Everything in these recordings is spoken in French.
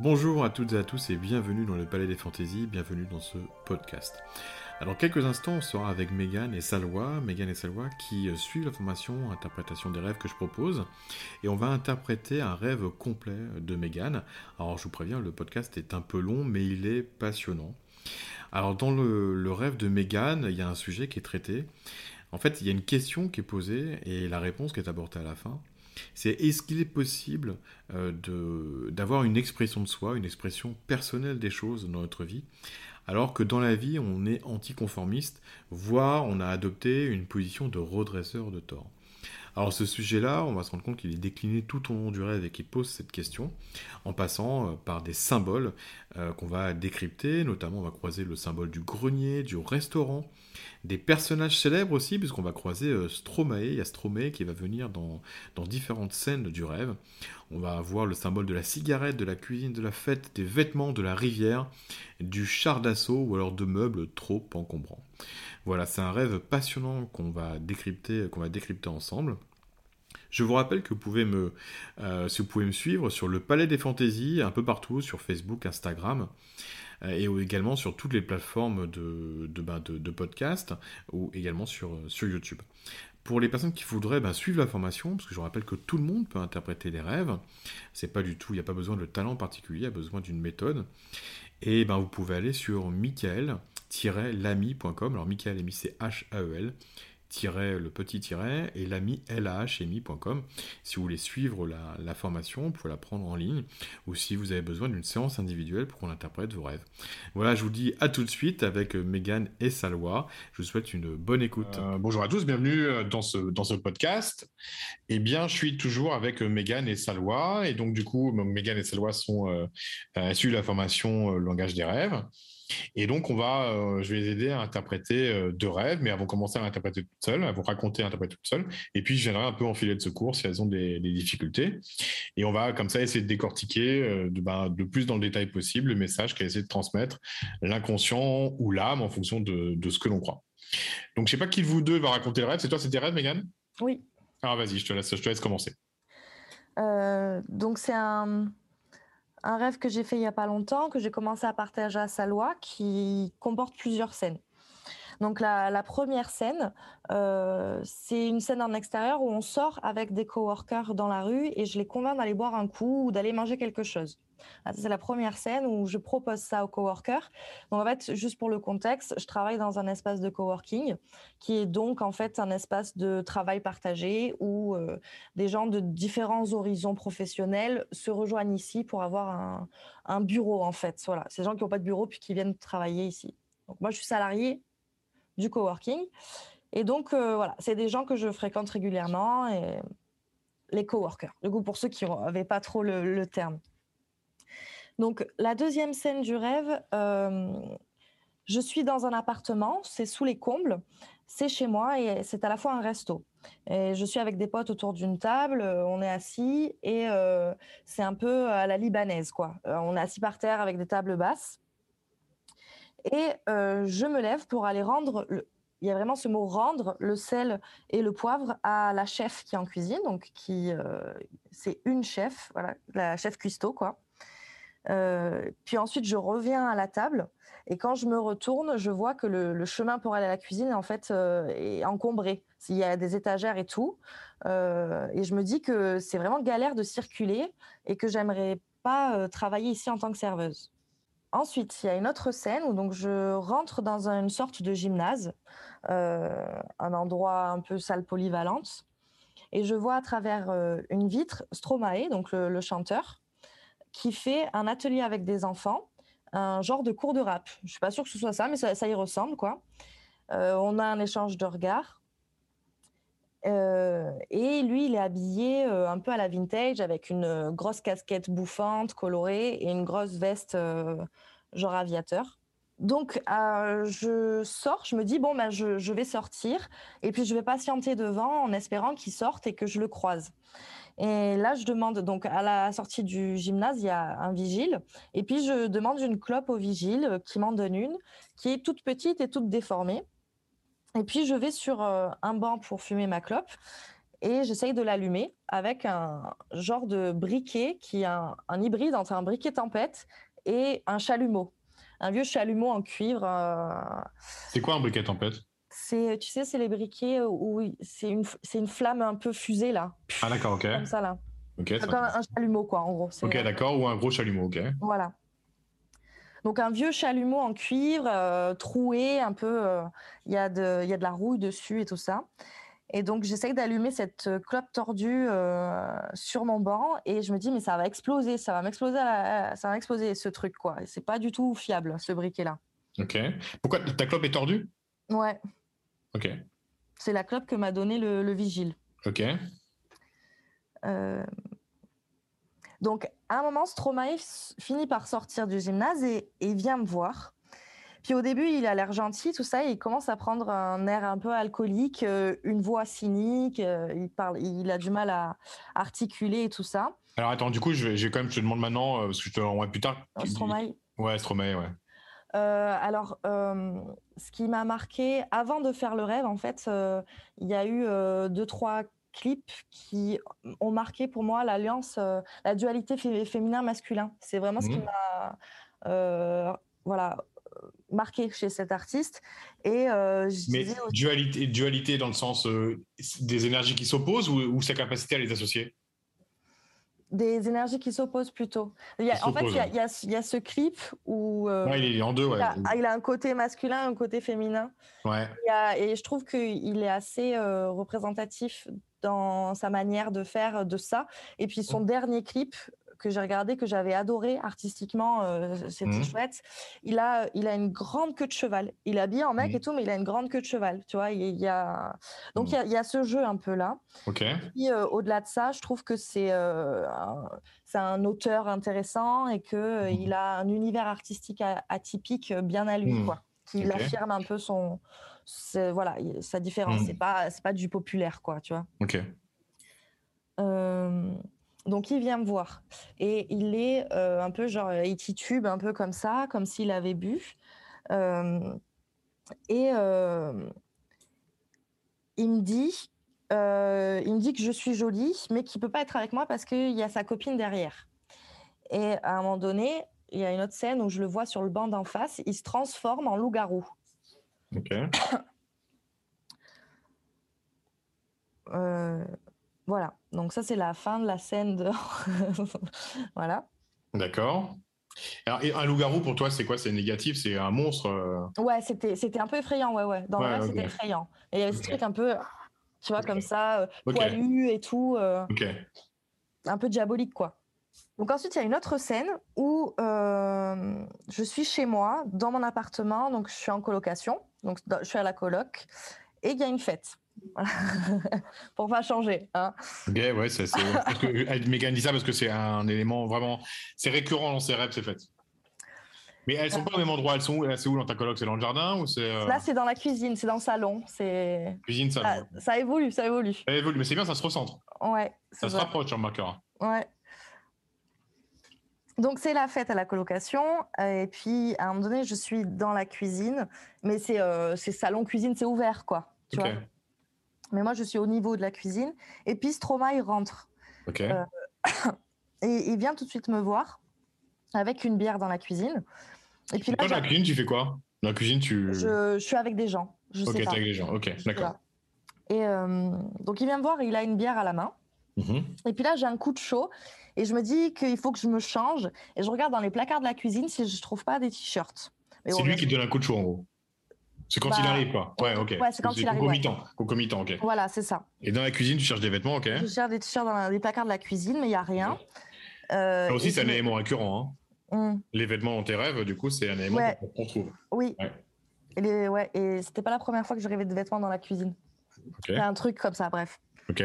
Bonjour à toutes et à tous et bienvenue dans le Palais des Fantaisies, bienvenue dans ce podcast. Alors quelques instants, on sera avec Megan et Salwa, Megan et Salwa qui suivent la formation interprétation des rêves que je propose et on va interpréter un rêve complet de Megan. Alors je vous préviens, le podcast est un peu long mais il est passionnant. Alors dans le, rêve de Megan, il y a un sujet qui est traité. En fait, il y a une question qui est posée et la réponse qui est apportée à la fin c'est est-ce qu'il est possible euh, d'avoir une expression de soi, une expression personnelle des choses dans notre vie, alors que dans la vie on est anticonformiste, voire on a adopté une position de redresseur de tort? Alors ce sujet-là, on va se rendre compte qu'il est décliné tout au long du rêve et qu'il pose cette question, en passant euh, par des symboles euh, qu'on va décrypter, notamment on va croiser le symbole du grenier, du restaurant, des personnages célèbres aussi, puisqu'on va croiser euh, Stromae, il y a Stromae qui va venir dans, différentes scènes du rêve. On va avoir le symbole de la cigarette, de la cuisine, de la fête, des vêtements, de la rivière, du char d'assaut ou alors de meubles trop encombrants. Voilà, c'est un rêve passionnant qu'on va décrypter, qu'on va décrypter ensemble. Je vous rappelle que vous pouvez me, euh, vous pouvez me suivre sur le Palais des Fantaisies, un peu partout, sur Facebook, Instagram, euh, et également sur toutes les plateformes de, ben, podcast, ou également sur, sur YouTube. Pour les personnes qui voudraient ben, suivre la formation, parce que je vous rappelle que tout le monde peut interpréter des rêves, c'est pas du tout, il n'y a pas besoin de talent particulier, il y a besoin d'une méthode. Et ben, vous pouvez aller sur michael-lami.com. Alors Michael, c'est H-A-E-L le petit tiret et l'ami lahmi.com. Si vous voulez suivre la, formation, vous pouvez la prendre en ligne ou si vous avez besoin d'une séance individuelle pour qu'on interprète vos rêves. Voilà, je vous dis à tout de suite avec Megan et Salwa. Je vous souhaite une bonne écoute. Euh, bonjour à tous, bienvenue euh, dans ce, dans ce podcast. Eh bien, je suis toujours avec Megan et Salwa et donc du coup, Megan et Salwa sont euh, euh la formation langage des rêves. Et donc, on va, euh, je vais les aider à interpréter euh, deux rêves, mais elles vont commencer à l'interpréter toutes seules, elles vont raconter, interpréter toutes seules. Et puis, je viendrai un peu enfiler de secours si elles ont des, difficultés. Et on va, comme ça, essayer de décortiquer euh, de, ben, de, plus dans le détail possible le message qu'elle essaie de transmettre, l'inconscient ou l'âme en fonction de, de ce que l'on croit. Donc, je ne sais pas qui de vous deux va raconter le rêve. C'est toi, c'est tes rêves, Megan? Oui. Alors, vas-y, je te laisse, je te laisse commencer. donc, c'est un un rêve que j'ai fait il n'y a pas longtemps, que j'ai commencé à partager à Salois, qui comporte plusieurs scènes. Donc la, première scène, euh, c'est une scène en extérieur où on sort avec des coworkers dans la rue et je les convainc d'aller boire un coup ou d'aller manger quelque chose. Ah, c'est la première scène où je propose ça aux coworkers. Donc en fait, juste pour le contexte, je travaille dans un espace de coworking qui est donc en fait un espace de travail partagé où euh, des gens de différents horizons professionnels se rejoignent ici pour avoir un, bureau en fait. Voilà, ces gens qui n'ont pas de bureau puis qui viennent travailler ici. Donc moi, je suis salarié du coworking. Et donc, euh, voilà, c'est des gens que je fréquente régulièrement et les coworkers. Du coup, pour ceux qui n'avaient pas trop le terme. Donc, la deuxième scène du rêve, euh, je suis dans un appartement, c'est sous les combles, c'est chez moi et c'est à la fois un resto. Et je suis avec des potes autour d'une table, euh, on est assis et c'est un peu à la libanaise, quoi. on est assis par terre avec des tables basses. Et je me lève pour aller rendre, il y a vraiment ce mot rendre, le sel et le poivre à la chef qui est en cuisine, donc qui, c'est une chef, voilà, la chef cuistot, quoi. Euh, puis ensuite, je reviens à la table et quand je me retourne, je vois que le, chemin pour aller à la cuisine en fait euh, est encombré. Il y a des étagères et tout, euh, et je me dis que c'est vraiment galère de circuler et que j'aimerais pas travailler ici en tant que serveuse. Ensuite, il y a une autre scène où donc je rentre dans une sorte de gymnase, un endroit un peu salle polyvalente, et je vois à travers une vitre Stromae, donc le chanteur, qui fait un atelier avec des enfants, un genre de cours de rap. Je suis pas sûre que ce soit ça, mais ça, y ressemble, quoi. Euh, on a un échange de regards. Euh, et lui, il est habillé euh, un peu à la vintage avec une grosse casquette bouffante, colorée et une grosse veste genre aviateur. Donc, je sors, je me dis, bon, ben, je, je, vais sortir et puis je vais patienter devant en espérant qu'il sorte et que je le croise. Et là, je demande, donc à la sortie du gymnase, il y a un vigile. Et puis, je demande une clope au vigile euh, qui m'en donne une, qui est toute petite et toute déformée. Et puis, je vais sur euh, un banc pour fumer ma clope. et j'essaye de l'allumer avec un genre de briquet qui est un, hybride entre un briquet tempête et un chalumeau. Un vieux chalumeau en cuivre. Euh, c'est quoi un briquet tempête? c'est, tu sais, c'est les briquets où c'est une, c'est une flamme un peu fusée là. Ah d'accord, ok. Comme ça là. Ok. Comme un chalumeau quoi, en gros. Ok, d'accord, ou un gros chalumeau, ok. Voilà. Donc un vieux chalumeau en cuivre, euh, troué, un peu, euh, il y, a de, y a de la rouille dessus et tout ça. Et donc j'essaye d'allumer cette clope tordue euh, sur mon banc et je me dis mais ça va exploser, ça va m'exploser, ça va exploser ce truc quoi. C'est pas du tout fiable ce briquet là. Ok. Pourquoi ta clope est tordue? Ouais. Ok. C'est la clope que m'a donné le, vigile. Ok. Donc, à un moment, Stromae finit par sortir du gymnase et, vient me voir. Puis au début, il a l'air gentil, tout ça, et il commence à prendre un air un peu alcoolique, euh, une voix cynique, euh, il, parle, il a du mal à articuler et tout ça. Alors attends, du coup, je vais, quand même, je te demande maintenant, euh, parce que je te l'envoie plus tard. Stromae Ouais, Stromae, ouais. alors, ce qui m'a marqué, avant de faire le rêve, en fait, il y a eu deux, trois clips qui ont marqué pour moi l'alliance, euh, la dualité féminin-masculin. C'est vraiment ce qui mmh. m'a euh, voilà, marqué chez cet artiste. Et, euh, Mais dualité, dualité dans le sens des énergies qui s'opposent ou, sa capacité à les associer? Des énergies qui s'opposent plutôt. en fait, il y, a, il, y a, ce clip où il est en deux. Il, a, un côté masculin, un côté féminin. Ouais. et je trouve qu'il est assez représentatif dans sa manière de faire de ça. Et puis son mmh. dernier clip que j'ai regardé, que j'avais adoré artistiquement, euh, c'était mmh. chouette. Il a, il a une grande queue de cheval. Il est habillé en mec et mmh. tout, mais il a une grande queue de cheval. Tu vois, il y a donc il y, a, ce jeu un peu là. Ok. Et euh, au-delà de ça, je trouve que c'est euh, c'est un auteur intéressant et que il a un univers artistique atypique bien à lui, quoi. Qui affirme un peu son voilà sa différence. C'est pas c'est pas du populaire, quoi. Tu vois. Ok. Donc il vient me voir et il est euh, un peu genre il titube un peu comme ça, comme s'il avait bu. Euh, et euh, il me dit, il me dit que je suis jolie, mais qu'il peut pas être avec moi parce qu'il y a sa copine derrière. Et à un moment donné, il y a une autre scène où je le vois sur le banc d'en face, il se transforme en loup-garou. Ok. Voilà, donc ça c'est la fin de la scène de... voilà. D'accord. Alors, un loup-garou pour toi, c'est quoi? C'est négatif? C'est un monstre euh? Ouais, c'était, c'était un peu effrayant, ouais, ouais. Dans le rêve, c'était effrayant. Et il y avait ce truc un peu, tu vois, comme ça, euh, poilu et tout. Euh, un peu diabolique, quoi. Donc ensuite, il y a une autre scène où je suis chez moi, dans mon appartement, donc je suis en colocation, donc je suis à la coloc, et il y a une fête. pour pas changer. Hein. Ok, ouais, c'est. Megan dit ça parce que c'est un élément vraiment. C'est récurrent dans ses rêves, ces fêtes. Mais elles sont pas au même endroit. Elles sont où, c'est où dans ta coloc? C'est dans le jardin ou c'est euh? Là, c'est dans la cuisine, c'est dans le salon. C'est cuisine, salon. Ça, évolue, ça évolue. Ça évolue, mais c'est bien, ça se recentre. Ouais. Ça se rapproche, en marqueur. Ouais. Donc c'est la fête à la colocation et puis à un moment donné je suis dans la cuisine mais c'est euh, salon cuisine c'est ouvert quoi tu vois mais moi, je suis au niveau de la cuisine. Et puis, Stromae rentre. Euh, et il vient tout de suite me voir avec une bière dans la cuisine. Et puis là, dans la cuisine, tu fais quoi? Dans la cuisine, tu. Je, suis avec des gens. Je ok, tu avec des gens. Ok, d'accord. Et euh, donc, il vient me voir et il a une bière à la main. Mhm. Et puis là, j'ai un coup de chaud et je me dis qu'il faut que je me change. Et je regarde dans les placards de la cuisine si je ne trouve pas des t-shirts. C'est lui qui donne un coup de chaud, en gros. C'est quand il bah, arrive, quoi. Ouais, ok. Ouais, c'est quand il arrive. Concomitant. Concomitant, ok. Voilà, c'est ça. Et dans la cuisine, tu cherches des vêtements, ok. Je cherche des t-shirts dans les placards de la cuisine, mais il n'y a rien. Euh, aussi, c'est un élément récurrent. Hein. Hum. Les vêtements dans tes rêves, du coup, c'est un élément qu'on trouve. Oui. Et, les, ouais, et c'était pas la première fois que je rêvais de vêtements dans la cuisine. Okay. un truc comme ça, bref. Ok.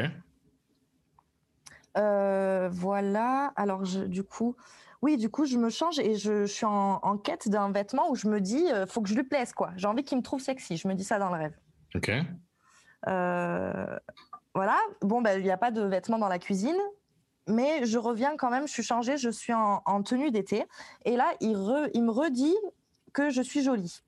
Euh, voilà. Alors, je, du coup, oui, du coup, je me change et je, suis en, quête d'un vêtement où je me dis, il euh, faut que je lui plaise, quoi. J'ai envie qu'il me trouve sexy. Je me dis ça dans le rêve. Ok. Euh, voilà. Bon, ben, il n'y a pas de vêtements dans la cuisine, mais je reviens quand même. Je suis changée. Je suis en, tenue d'été. Et là, il, il me redit que je suis jolie.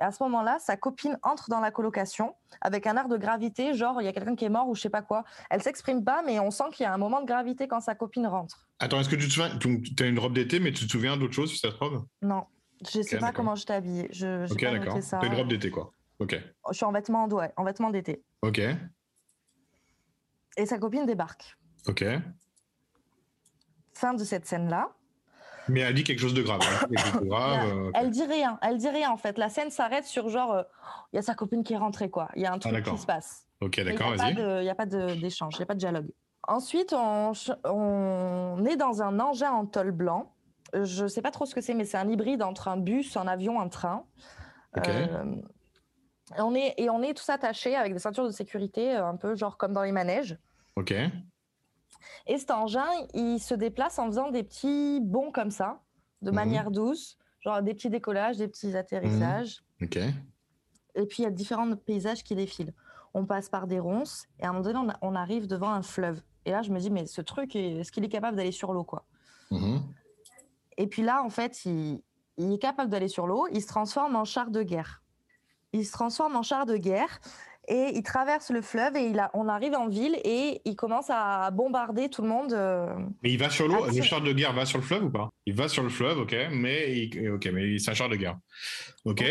Et à ce moment-là, sa copine entre dans la colocation avec un air de gravité, genre il y a quelqu'un qui est mort ou je sais pas quoi. Elle s'exprime pas, mais on sent qu'il y a un moment de gravité quand sa copine rentre. Attends, est-ce que tu te souviens Tu as une robe d'été, mais tu te souviens d'autre chose sur cette robe? Non, je sais pas comment j'étais habillée. Je, ok, d'accord. Tu une robe d'été, quoi. Ok. Je suis en vêtements, ouais, en vêtements d'été. Ok. Et sa copine débarque. Ok. Fin de cette scène-là. Mais elle dit quelque chose de grave. Euh, elle dit rien. Elle dit rien en fait. La scène s'arrête sur genre, euh, il y a sa copine qui est rentrée quoi. Il y a un ah, truc qui se passe. Ok, d'accord, vas-y. Il n'y a pas d'échange, il n'y a pas de dialogue. Ensuite, on, on, est dans un engin en tôle blanc. Je ne sais pas trop ce que c'est, mais c'est un hybride entre un bus, un avion, un train. Euh, on est, et on est tous attachés avec des ceintures de sécurité, un peu genre comme dans les manèges. Ok. Et cet engin, il se déplace en faisant des petits bonds comme ça, de mhm. manière douce, genre des petits décollages, des petits atterrissages. Mhm. Ok. Et puis il y a différents paysages qui défilent. On passe par des ronces et à un moment donné, on, arrive devant un fleuve. Et là, je me dis, mais ce truc, est-ce qu'il est capable d'aller sur l'eau, quoi? Mhm. Et puis là, en fait, il, il est capable d'aller sur l'eau. Il se transforme en char de guerre. Il se transforme en char de guerre et il traverse le fleuve et il a, on arrive en ville et il commence à bombarder tout le monde. Euh, mais il va sur l'eau, le char de guerre va sur le fleuve ou pas? Il va sur le fleuve, ok, mais il, ok, mais c'est un char de guerre, ok,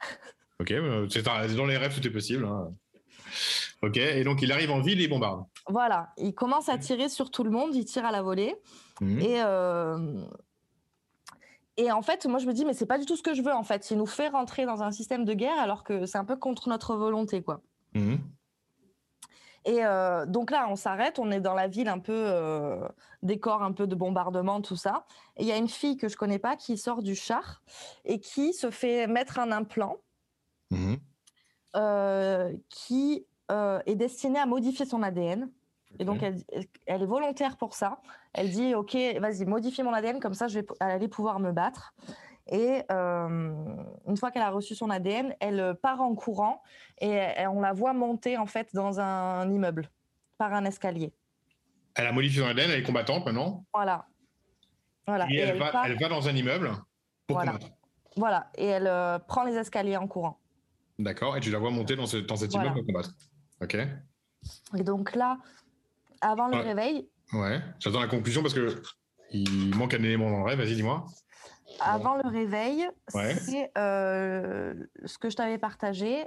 ok, euh, c'est dans les rêves tout est possible. Hein. Ok, et donc il arrive en ville et il bombarde. Voilà, il commence à tirer sur tout le monde, il tire à la volée. Mhm. Et, euh, et en fait, moi, je me dis, mais c'est pas du tout ce que je veux. En fait, il nous fait rentrer dans un système de guerre alors que c'est un peu contre notre volonté, quoi. Mhm. Et euh, donc là, on s'arrête, on est dans la ville un peu euh, décor, un peu de bombardement, tout ça. Et il y a une fille que je connais pas qui sort du char et qui se fait mettre un implant mhm. euh, qui est destiné à modifier son ADN. Et donc, elle, elle, est volontaire pour ça. Elle dit, OK, vas-y, modifie mon ADN, comme ça, je vais aller pouvoir me battre. Et euh, une fois qu'elle a reçu son ADN, elle part en courant et, on la voit monter en fait dans un immeuble par un escalier. Elle a modifié son ADN, elle est combattante maintenant. Voilà. voilà. Et, elle, va, elle, va, dans un immeuble pour voilà. combattre. Voilà. Et elle euh, prend les escaliers en courant. D'accord. Et tu la vois monter dans, dans cet immeuble pour combattre. Ok. Et donc là, avant le réveil. Ouais, j'attends la conclusion parce que il manque un élément dans le rêve. Vas-y, dis-moi. Avant le réveil, c'est euh, ce que je t'avais partagé,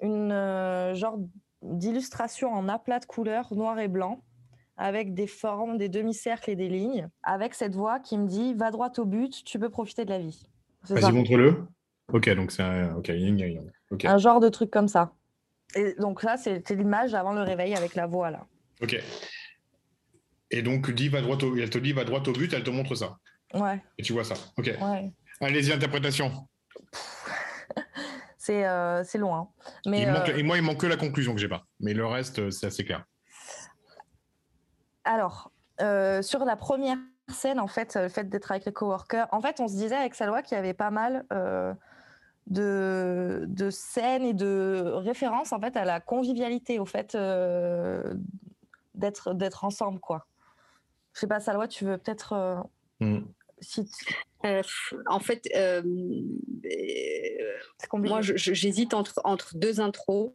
une euh, genre d'illustration en aplat de couleurs noir et blanc, avec des formes, des demi-cercles et des lignes, avec cette voix qui me dit va droit au but, tu peux profiter de la vie. Vas-y, montre-le. Ok, donc c'est un, un genre de truc comme ça. Et donc là, c'était l'image avant le réveil avec la voix là. Ok. Et donc, va droit au, elle te dit va droit au but, elle te montre ça. Ouais. Et tu vois ça. Ok. Ouais. Allez-y, interprétation. c'est euh, loin. Mais, euh, et moi, il manque que la conclusion que j'ai pas. Mais le reste, euh, c'est assez clair. Alors, euh, sur la première scène, en fait, le fait d'être avec les coworkers, en fait, on se disait avec Salwa qu'il y avait pas mal de, de scènes et de références en fait à la convivialité, au fait d'être d'être ensemble quoi. Je sais pas, Salwa, tu veux peut-être euh, mm. si euh, en fait, euh, moi j'hésite entre entre deux intros.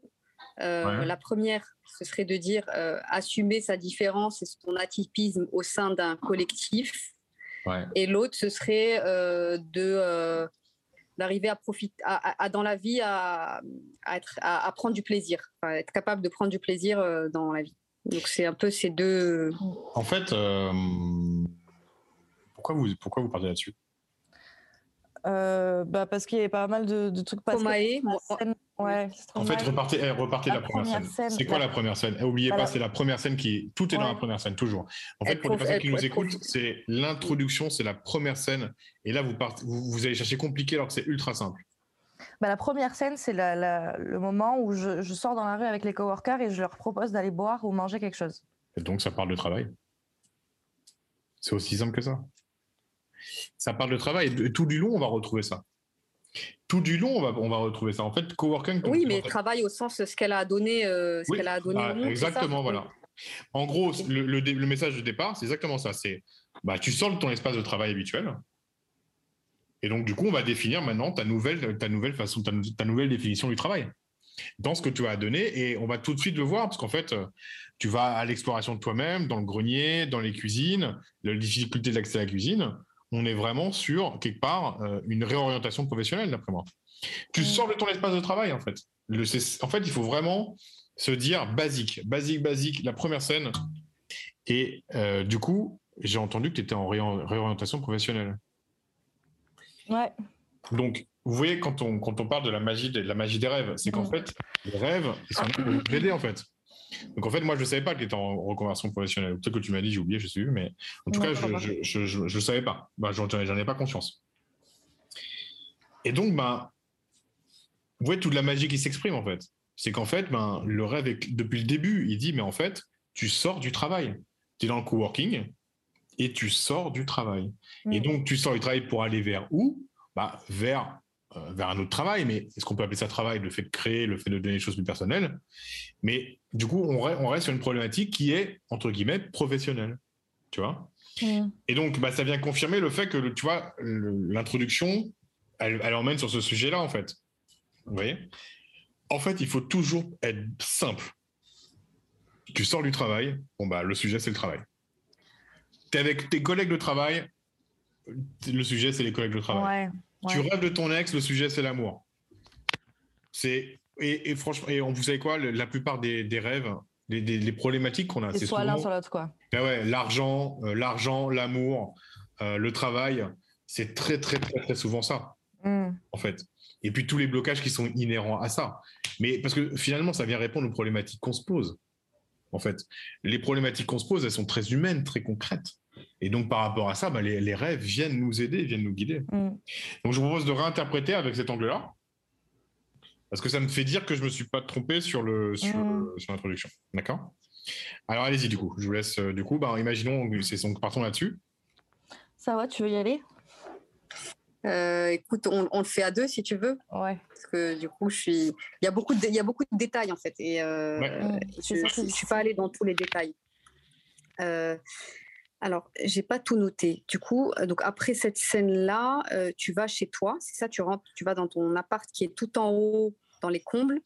La première, ce serait de dire assumer sa différence et son atypisme au sein d'un collectif. Et l'autre, ce serait de d'arriver à profiter, à, dans la vie, à, être, à, prendre du plaisir, être capable de prendre du plaisir dans la vie. Donc c'est un peu ces deux. En fait, euh, pourquoi, vous, pourquoi vous partez là-dessus? Euh, bah parce qu'il y avait pas mal de, de trucs pas ouais, En fait, repartez, eh, repartez la, première, scène. C'est quoi la première scène? N'oubliez pas, c'est la première scène qui. Tout est dans la première scène, toujours. En fait, pour les personnes qui nous écoutent, c'est l'introduction, c'est la première scène. Et là, vous, partez, vous, vous allez chercher compliqué alors que c'est ultra simple. Bah, la première scène, c'est le moment où je, sors dans la rue avec les coworkers et je leur propose d'aller boire ou manger quelque chose. Et donc, ça parle de travail. C'est aussi simple que ça. Ça parle de travail. Et tout du long, on va retrouver ça. Tout du long, on va, on va retrouver ça. En fait, coworking. Oui, mais travail au sens de ce qu'elle a donné, euh, ce qu'elle a donné. Bah, exactement, voilà. En gros, le, le, message de départ, c'est exactement ça. C'est, bah, tu sors de ton espace de travail habituel Et donc, du coup, on va définir maintenant ta nouvelle, ta nouvelle façon, ta, nouvelle définition du travail dans ce que tu as donné. Et on va tout de suite le voir, parce qu'en fait, tu vas à l'exploration de toi-même, dans le grenier, dans les cuisines, la difficulté d'accès à la cuisine. On est vraiment sur, quelque part, euh, une réorientation professionnelle, d'après moi. Tu mm. sors de ton espace de travail, en fait. Le, en fait, il faut vraiment se dire basique, basique, basique, la première scène. Et euh, du coup, j'ai entendu que tu étais en réorientation professionnelle. Ouais. Donc, vous voyez, quand on, quand on parle de la magie, de, la magie des rêves, c'est qu'en mm. fait, les rêves, ils sont aider, en fait. Donc, en fait, moi, je ne savais pas que tu étais en reconversion professionnelle. Peut-être que tu m'as dit, j'ai oublié, je sais plus, mais en tout cas, je ne le savais pas. Bah, J'en ai pas conscience. Et donc, ben, vous voyez toute la magie qui s'exprime, en fait. C'est qu'en fait, ben, le rêve, depuis le début, il dit, mais en fait, tu sors du travail. Tu es dans le coworking et tu sors du travail. Et donc, tu sors du travail pour aller vers où? Bah, vers, euh, vers un autre travail. Mais est-ce qu'on peut appeler ça travail Le fait de créer, le fait de donner des choses plus personnelles? Mais du coup, on, on reste sur une problématique qui est, entre guillemets, professionnelle. Tu vois? Et donc, bah, ça vient confirmer le fait que, tu vois, l'introduction, elle, elle emmène sur ce sujet-là, en fait. Vous voyez? En fait, il faut toujours être simple. Tu sors du travail, bon, bah, le sujet, c'est le travail. Tu es avec tes collègues de travail, le sujet, c'est les collègues de travail. Tu rêves de ton ex, le sujet, c'est l'amour. C'est et, franchement, et on, vous savez quoi, la plupart des, rêves, des, problématiques qu'on a, c'est soit l'un, soit l'autre, quoi. Ben ouais, l'argent, euh, l'argent, l'amour, euh, le travail, c'est très, très, très, très souvent ça, hmm. en fait. Et puis tous les blocages qui sont inhérents à ça. Mais parce que finalement, ça vient répondre aux problématiques qu'on se pose. En fait, les problématiques qu'on se pose, elles sont très humaines, très concrètes. Et donc, par rapport à ça, bah, les, rêves viennent nous aider, viennent nous guider. Mm. Donc, je vous propose de réinterpréter avec cet angle-là, parce que ça me fait dire que je ne me suis pas trompé sur mm. l'introduction. D'accord? Alors, allez-y, du coup. Je vous laisse, euh, du coup, bah, imaginons, donc, partons là-dessus. Ça va, tu veux y aller? Euh, écoute, on, le fait à deux si tu veux. Ouais. Parce que du coup, je suis. Il y a beaucoup de, il y a beaucoup de détails en fait, et, euh, mm. je, ne suis pas allée dans tous les détails. Euh, alors, j'ai pas tout noté. Du coup, euh, donc après cette scène-là, euh, tu vas chez toi, c'est ça, tu rentres, tu vas dans ton appart qui est tout en haut, dans les combles.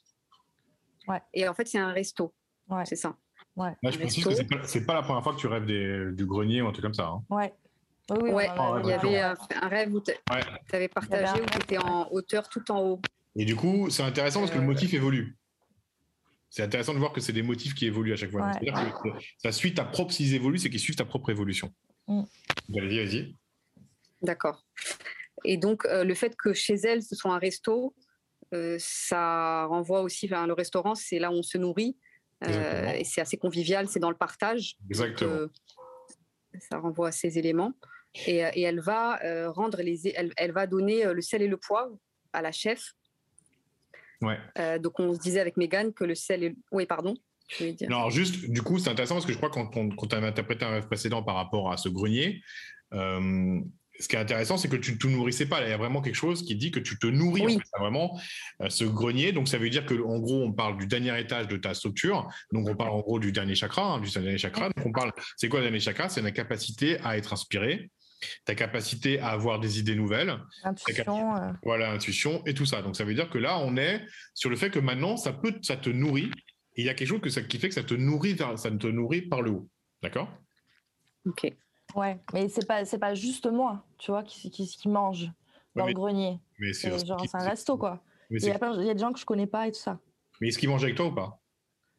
Ouais. Et en fait, c'est un resto. Ouais. C'est ça. Ouais. je précise que c'est pas, pas la première fois que tu rêves du grenier ou un truc comme ça. Hein. Ouais. Oui, ouais, il y avait un, rêve où tu avais partagé, où tu étais en hauteur tout en haut. Et du coup, c'est intéressant parce que le motif évolue c'est intéressant de voir que c'est des motifs qui évoluent à chaque fois. C'est-à-dire que ça suit ta propre, s'ils évoluent, c'est qu'ils suivent ta propre évolution. Mm. Vas-y, vas-y. D'accord. Et donc, euh, le fait que chez elle, ce soit un resto, euh, ça renvoie aussi vers le restaurant, c'est là où on se nourrit. Euh, et c'est assez convivial, c'est dans le partage. Exactement. ça renvoie à ces éléments. Et, elle va rendre les, elle, elle, va donner le sel et le poivre à la chef euh, donc on se disait avec Megan que le sel est... Oui, pardon. Non, juste, du coup, c'est intéressant parce que je crois que quand, on, quand interprété un rêve précédent par rapport à ce grenier, euh, ce qui est intéressant, c'est que tu ne te nourrissais pas. il y a vraiment quelque chose qui dit que tu te nourris. Oui. vraiment euh, ce grenier. Donc, ça veut dire que, en gros, on parle du dernier étage de ta structure. Donc, on parle en gros du dernier chakra, hein, du dernier chakra. Donc, on parle. C'est quoi le dernier chakra? C'est la capacité à être inspiré, ta capacité à avoir des idées nouvelles, intuition, euh. voilà, intuition et tout ça. Donc ça veut dire que là, on est sur le fait que maintenant, ça peut, ça te nourrit. Et il y a quelque chose que ça, qui fait que ça te nourrit, ça te nourrit par le haut. D'accord? Ok. Ouais, mais c'est pas, c'est pas juste moi, tu vois, qui, qui, qui mange dans le grenier. Mais c'est genre, c'est un resto, quoi. Il y, a il y, a des gens que je connais pas et tout ça. Mais est-ce qu'ils mangent avec toi ou pas?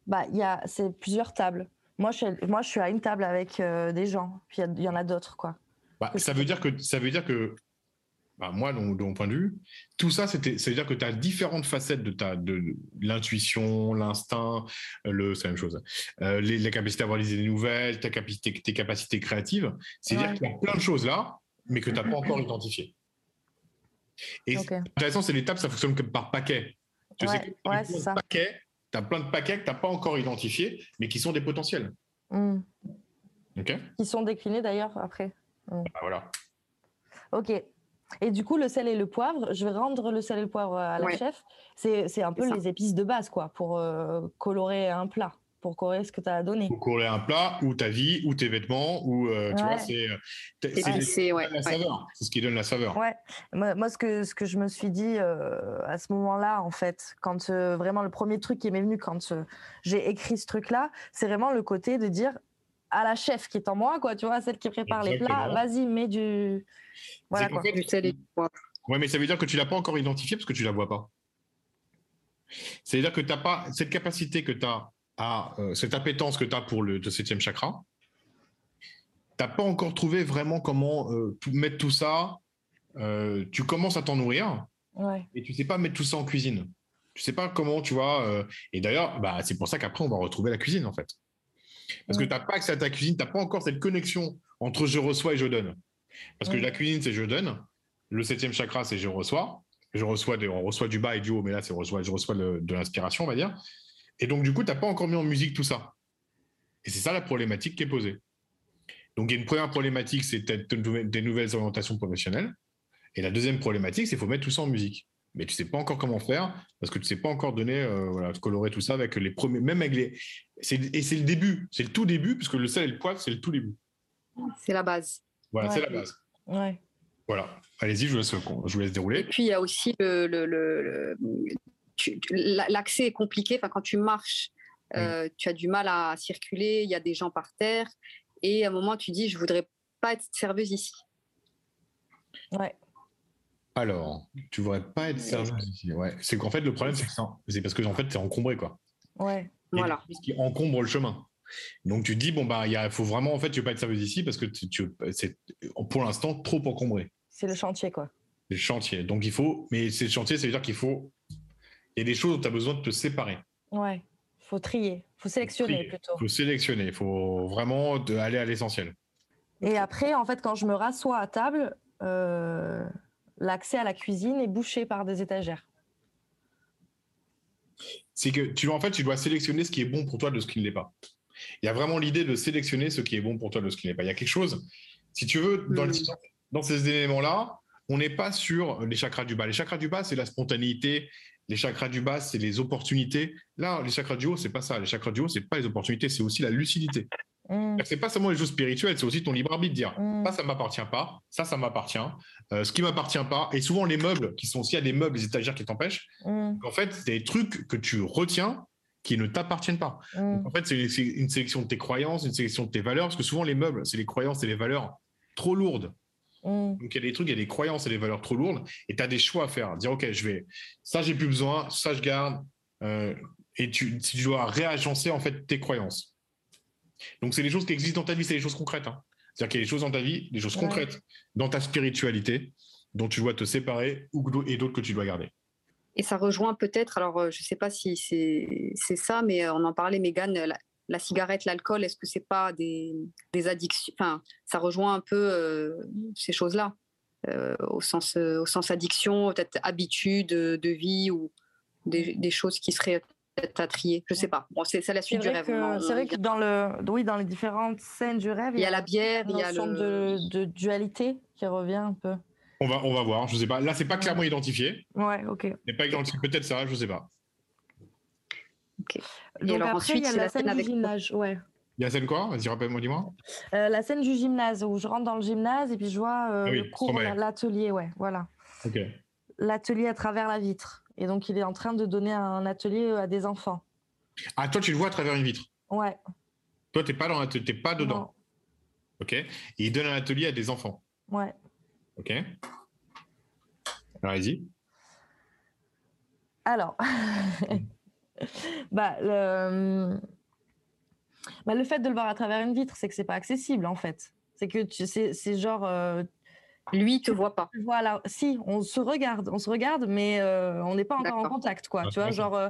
Bah, il y a, c'est plusieurs tables. Moi je, suis, moi, je suis à une table avec euh, des gens, puis il y, en a d'autres, quoi. Bah, ça veut dire que ça veut dire que bah, moi, de mon point de vue, tout ça, c'était, ça veut dire que tu as différentes facettes de ta, de, l'intuition, l'instinct, le, c'est la même chose. Euh, les, la capacité à avoir des idées nouvelles, ta capacité, tes capacités créatives. C'est-à-dire qu'il y a plein de choses là, mais que tu n'as pas encore identifiées. Et intéressant, c'est l'étape, ça fonctionne comme par paquet. Tu sais tu as plein de paquets que tu n'as pas encore identifiés, mais qui sont des potentiels. Mmh. Qui sont déclinés d'ailleurs après. Mm. Bah, voilà. Ok. Et du coup, le sel et le poivre, je vais rendre le sel et le poivre à la chef. C'est un peu les épices de base, quoi, pour euh, colorer un plat. pour courir ce que tu as donné. Pour courir un plat, ou ta vie, ou tes vêtements, ou euh, tu vois, c'est la saveur. C'est ce qui donne la saveur. Ouais. Moi, ce, que, ce que je me suis dit euh, à ce moment-là, en fait, quand euh, vraiment le premier truc qui m'est venu quand j'ai écrit ce truc-là, c'est vraiment le côté de dire à la chef qui est en moi, quoi, tu vois, celle qui prépare les plats, vas-y, mets du. Voilà, quoi. Ouais, mais ça veut dire que tu l'as pas encore identifié parce que tu la vois pas. C'est-à-dire que tu n'as pas cette capacité que tu as à euh, cette appétence que tu as pour le, septième chakra. Tu n'as pas encore trouvé vraiment comment euh, mettre tout ça. Euh, tu commences à t'en nourrir et tu sais pas mettre tout ça en cuisine. Tu sais pas comment, tu vois. et d'ailleurs, bah, c'est pour ça qu'après, on va retrouver la cuisine, en fait. Parce que tu n'as pas accès à ta cuisine, tu n'as pas encore cette connexion entre je reçois et je donne. Parce que la cuisine, c'est je donne. Le septième chakra, c'est je reçois. Je reçois on reçoit du bas et du haut, mais là, c'est reçois, je reçois de l'inspiration, on va dire. Et donc, du coup, tu n'as pas encore mis en musique tout ça. Et c'est ça la problématique qui est posée. Donc, il y a une première problématique, c'est des nouvelles orientations professionnelles. Et la deuxième problématique, c'est qu'il faut mettre tout ça en musique. Mais tu ne sais pas encore comment faire parce que tu ne sais pas encore donner, euh, voilà, colorer tout ça avec les premiers, même avec les. Et c'est le début, c'est le tout début, puisque le sel et le poivre, c'est le tout début. C'est la base. Voilà, c'est la base. Ouais. Voilà. Allez-y, je vous laisse, je vous laisse dérouler. Et puis, il y a aussi le, le, l'accès est compliqué. Enfin, quand tu marches, euh, tu as du mal à circuler, il y a des gens par terre. Et à un moment, tu dis, je voudrais pas être serveuse ici. Ouais. Alors, tu voudrais pas être serveuse ici. Ouais. C'est qu'en fait, le problème, c'est que c'est parce que en fait, es encombré, quoi. Ouais. voilà. Ce qui encombre le chemin. Donc tu dis bon bah il faut vraiment en fait tu veux pas être serveuse ici parce que tu, c'est pour l'instant trop encombré. C'est le chantier quoi. Le chantier. Donc il faut mais c'est le chantier ça veut dire qu'il faut il y a des choses où tu as besoin de te séparer. Ouais. Faut trier, faut sélectionner plutôt. Faut sélectionner, il faut vraiment aller à l'essentiel. Et après en fait quand je me rassois à table euh, l'accès à la cuisine est bouché par des étagères. C'est que tu en fait tu dois sélectionner ce qui est bon pour toi de ce qui ne l'est pas. Il y a vraiment l'idée de sélectionner ce qui est bon pour toi de ce qui n'est pas. Il y a quelque chose, si tu veux, dans, hmm. dans ces éléments-là, on n'est pas sur les chakras du bas. Les chakras du bas, c'est la spontanéité. Les chakras du bas, c'est les opportunités. Là, les chakras du haut, c'est pas ça. Les chakras du haut, c'est pas les opportunités, c'est aussi la lucidité. Hmm. C'est pas seulement les choses spirituelles, c'est aussi ton libre arbitre de dire hmm. ça, ça m'appartient pas, ça, ça m'appartient, euh, ce qui m'appartient pas. Et souvent les meubles qui sont aussi à des meubles, les étagères qui t'empêchent. En fait, c'est des trucs que tu retiens qui ne t'appartiennent pas. Mm. en fait, c'est une, sélection de tes croyances, une sélection de tes valeurs, parce que souvent les meubles, c'est les croyances et les valeurs trop lourdes. Mm. Donc il y a des trucs, il y a des croyances et des valeurs trop lourdes, et tu as des choix à faire. Dire, OK, je vais, ça j'ai plus besoin, ça je garde, euh, et tu, tu dois réagencer en fait tes croyances. Donc c'est des choses qui existent dans ta vie, c'est des choses concrètes. Hein. C'est-à-dire qu'il y a des choses dans ta vie, des choses concrètes dans ta spiritualité dont tu dois te séparer et d'autres que tu dois garder. Et ça rejoint peut-être, alors euh, je ne sais pas si c'est ça, mais euh, on en parlait, Mégane, la, cigarette, l'alcool, est-ce que c'est pas des, des, addictions Enfin, ça rejoint un peu euh, ces choses-là, au, sens, au sens addiction, peut-être habitude de vie ou des, des choses qui seraient à trier. Je ne sais pas. Bon, c'est la suite du rêve. C'est vrai que dans, le, oui, dans les différentes scènes du rêve, il y a, la bière, il y a le... de, de dualité qui revient un peu. On va, on va voir. Je sais pas. Là, c'est pas clairement identifié. Ouais, ok. C'est pas identifié. Peut-être ça, je sais pas. Donc alors, après, ensuite, il y a la, scène, du gymnase. Ouais. Il y a la scène quoi? Vas-y, rappelle-moi, dis-moi. Euh, la scène du gymnase où je rentre dans le gymnase et puis je vois euh, ah le cours, l'atelier, ouais, voilà. Ok. L'atelier à travers la vitre. Et donc, il est en train de donner un atelier à des enfants. Ah, toi, tu le vois à travers une vitre? Ouais. Toi, tu n'es pas, dans pas dedans? Ok. Et il donne un atelier à des enfants? Ouais. Ok. Allez-y. Alors, bah, le... Bah, le fait de le voir à travers une vitre, c'est que c'est pas accessible en fait. C'est que tu c'est genre. Euh, Lui te voit pas. Voilà, si on se regarde, on se regarde, mais euh, on n'est pas encore en contact, quoi. tu vois, genre, euh,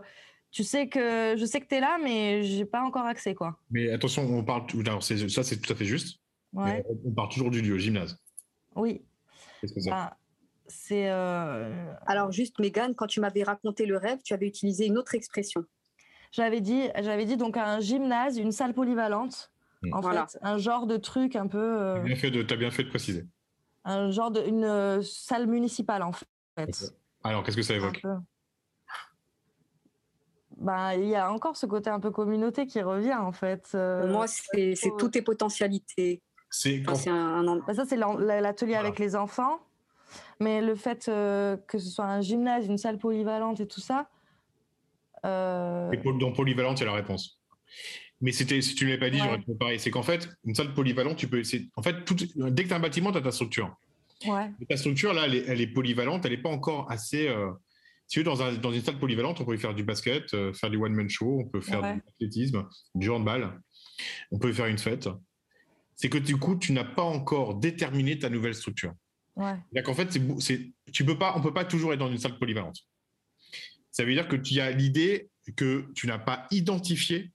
tu sais que je sais que tu es là, mais j'ai pas encore accès, quoi. Mais attention, on parle. ça, c'est tout à fait juste. Ouais. On parle toujours du lieu, gymnase. Oui. Qu'est-ce que c'est bah, C'est. Euh, Alors, juste, Mégane, quand tu m'avais raconté le rêve, tu avais utilisé une autre expression. J'avais dit, j'avais dit donc un gymnase, une salle polyvalente. Hmm. En fait, un genre de truc un peu. Euh, tu as bien, bien fait de préciser. Un genre de. Une euh, salle municipale, en fait. Alors, qu'est-ce que ça évoque? bah, il y a encore ce côté un peu communauté qui revient en fait. Euh, moi, c'est toutes tes potentialités. C'est bah, ça, c'est l'atelier avec les enfants. Mais le fait euh, que ce soit un gymnase, une salle polyvalente et tout ça. Euh... dans polyvalente, c'est la réponse. Mais c'était, si tu ne l'avais pas dit, j'aurais pu pareil. C'est qu'en fait, une salle polyvalente, tu peux. En fait, dès que tu as un bâtiment, tu as ta structure. Ouais. ta structure, là, elle est, polyvalente, elle n'est pas encore assez. Euh, si tu veux, dans, un, dans, une salle polyvalente, on peut faire du basket, euh, faire du one-man show, on peut faire du athlétisme, du handball, on peut faire une fête. C'est que du coup, tu n'as pas encore déterminé ta nouvelle structure. Ouais. En fait, c'est, tu peux pas, on ne peut pas toujours être dans une salle polyvalente. Ça veut dire que tu as l'idée que tu n'as pas identifié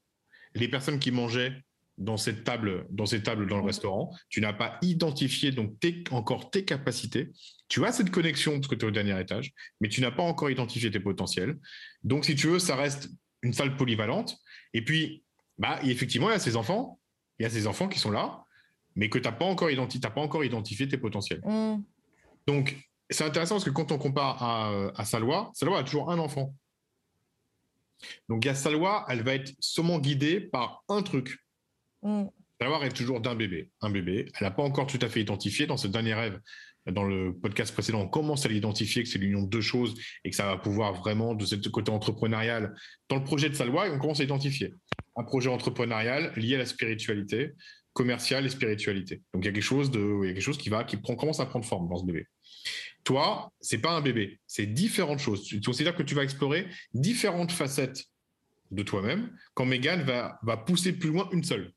les personnes qui mangeaient dans cette table, dans ces tables dans le restaurant. Tu n'as pas identifié donc encore tes capacités. Tu as cette connexion parce que tu es au dernier étage, mais tu n'as pas encore identifié tes potentiels. Donc, si tu veux, ça reste une salle polyvalente. Et puis, bah, effectivement, il y a ces enfants, il y a ces enfants qui sont là, mais que tu n'as pas, encore pas encore identifié tes potentiels. Mm. Donc, c'est intéressant parce que quand on compare à, à Salois, Salois a toujours un enfant. Donc, il y a Salois, elle va être seulement guidée par un truc. Mm. Salois rêve toujours d'un bébé. Un bébé. Elle n'a pas encore tout à fait identifié. Dans ce dernier rêve, dans le podcast précédent, on commence à l'identifier que c'est l'union de deux choses et que ça va pouvoir vraiment, de ce côté entrepreneurial, dans le projet de Salois, on commence à identifier un projet entrepreneurial lié à la spiritualité, commerciale et spiritualité. Donc il y a quelque chose de, il y a quelque chose qui va, qui prend, commence à prendre forme dans ce bébé. Toi, c'est pas un bébé, c'est différentes choses. Tu considères que tu vas explorer différentes facettes de toi-même quand Megan va, va pousser plus loin une seule.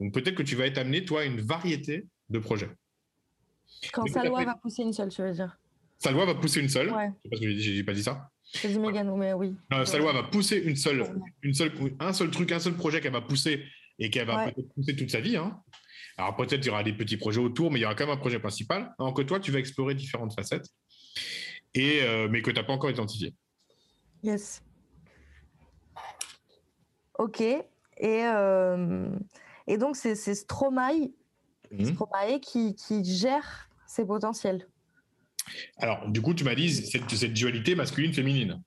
Donc peut-être que tu vas être amené, toi, à une variété de projets. Quand Salwa va pousser une seule, tu veux dire? Salwa va pousser une seule. Ouais. Je sais pas que j'ai pas dit ça. J'ai dit Megan, mais oui. Non, Salwa va pousser une seule, une seule, un seul truc, un seul projet qu'elle va pousser et qu'elle va peut-être pousser toute sa vie. Hein. Alors peut-être il y aura des petits projets autour, mais il y aura quand même un projet principal. Alors que toi, tu vas explorer différentes facettes, et, euh, mais que tu n'as pas encore identifié. Yes. Ok. Et, euh, et donc, c'est Stromae, mmh. Stromae qui, qui, gère ses potentiels. Alors, du coup, tu m'as dit cette, cette dualité masculine-féminine.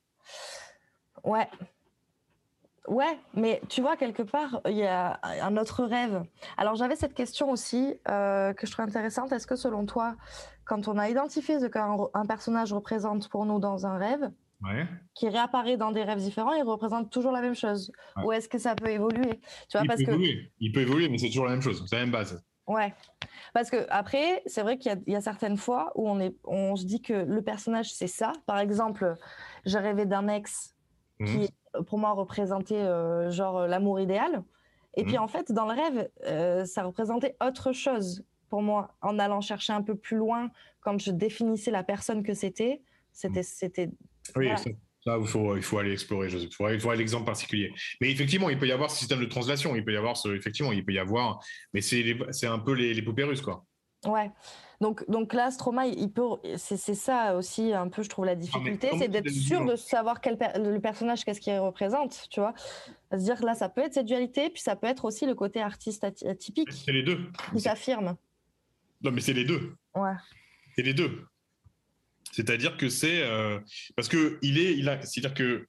Ouais. Ouais, mais tu vois, quelque part, il y a un autre rêve. Alors, j'avais cette question aussi euh, que je trouve intéressante. Est-ce que, selon toi, quand on a identifié ce qu'un un personnage représente pour nous dans un rêve, qui réapparaît dans des rêves différents, il représente toujours la même chose? Ou est-ce que ça peut évoluer? Tu vois, il, parce peut que... évoluer. il peut évoluer, mais c'est toujours la même chose, c'est la même base. Ouais, parce que après, c'est vrai qu'il y, a certaines fois où on, est, on se dit que le personnage, c'est ça. Par exemple, j'ai rêvé d'un ex qui mmh pour moi représentait euh, genre euh, l'amour idéal. Et puis mmh. en fait, dans le rêve, euh, ça représentait autre chose pour moi. En allant chercher un peu plus loin, quand je définissais la personne que c'était, c'était, mmh. c'était. Oui, ça, il, faut, il faut aller explorer. Il faut aller voir l'exemple particulier. Mais effectivement, il peut y avoir ce système de translation. Il peut y avoir ce, effectivement, il peut y avoir. Mais c'est, c'est un peu les, les poupées russes, quoi. Ouais. Donc, donc là, Stroma, il peut, c'est, ça aussi un peu, je trouve, la difficulté, c'est d'être sûr de savoir quel le personnage, qu'est-ce qu'il représente, tu vois. À se dire, là, ça peut être cette dualité, puis ça peut être aussi le côté artiste atypique. C'est les deux. Il s'affirme. Non, mais c'est les deux. Ouais. C'est les deux. C'est-à-dire que c'est euh, parce que il est, il a, c'est-à-dire que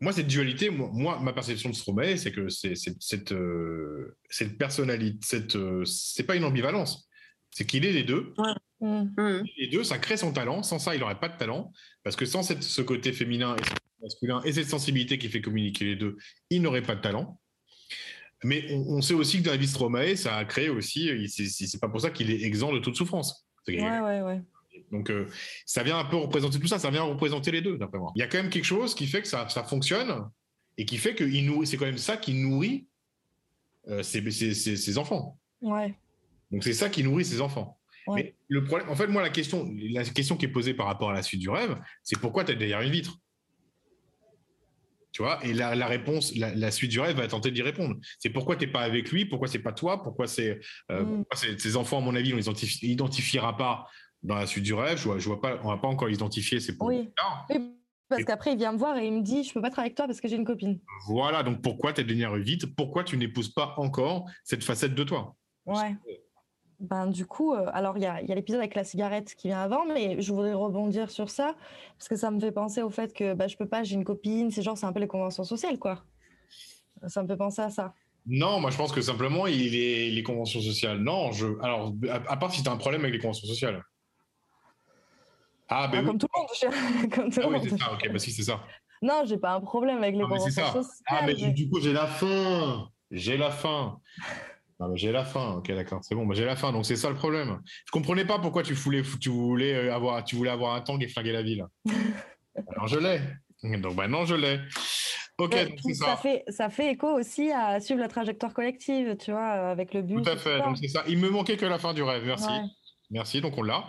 moi, cette dualité, moi, ma perception de Stromae, c'est que c'est, cette, euh, cette personnalité, cette, euh, c'est pas une ambivalence, c'est qu'il est les deux. Mm. Mm. Les deux, ça crée son talent. Sans ça, il n'aurait pas de talent, parce que sans cette, ce côté féminin et masculin et cette sensibilité qui fait communiquer les deux, il n'aurait pas de talent. Mais on, sait aussi que dans la vie de Stromae, ça a créé aussi. C'est, pas pour ça qu'il est exempt de toute souffrance. Ouais, ouais, ouais. Donc, euh, ça vient un peu représenter tout ça, ça vient représenter les deux, d'après moi. Il y a quand même quelque chose qui fait que ça, fonctionne et qui fait que c'est quand même ça qui nourrit euh, ses, enfants. Ouais. Donc, c'est ça qui nourrit ses enfants. Mais le problème, en fait, moi, la question, la question qui est posée par rapport à la suite du rêve, c'est pourquoi tu es derrière une vitre? Tu vois, et la, réponse, la, suite du rêve va tenter d'y répondre. C'est pourquoi tu n'es pas avec lui, pourquoi c'est pas toi, pourquoi c'est euh, mm. ces enfants, à mon avis, on les identifiera pas dans la suite du rêve. Je vois, je vois pas, on va pas encore identifier ces points. Oui. parce qu'après, il vient me voir et il me dit Je peux pas être avec toi parce que j'ai une copine. Voilà, donc pourquoi tu es vite Pourquoi tu n'épouses pas encore cette facette de toi? Ouais. ben, du coup, euh, alors il y a, l'épisode avec la cigarette qui vient avant, mais je voudrais rebondir sur ça, parce que ça me fait penser au fait que bah, je peux pas, j'ai une copine, c'est genre, c'est un peu les conventions sociales, quoi. Ça me fait penser à ça. Non, moi je pense que simplement, il est les conventions sociales. Non, je, alors, à, part si tu as un problème avec les conventions sociales. Ah, ben Comme tout le monde. comme tout ah, oui, c'est ça, ok, bah si, c'est ça. Non, j'ai pas un problème avec les conventions sociales. Ah, mais, du coup, j'ai la faim. J'ai la faim. Non, j'ai la faim. Ok, d'accord. C'est bon. Bah, j'ai la faim. Donc, c'est ça le problème. Je comprenais pas pourquoi tu voulais, tu voulais, euh, avoir, tu voulais avoir un tank et flinguer la ville. Alors, je l'ai. Donc, maintenant, je l'ai. Ok, donc ça. Ça fait, ça fait écho aussi à suivre la trajectoire collective, tu vois, avec le but. Tout à fait. Donc, c'est ça. Il me manquait que la fin du rêve. Merci. Merci. Donc, on l'a.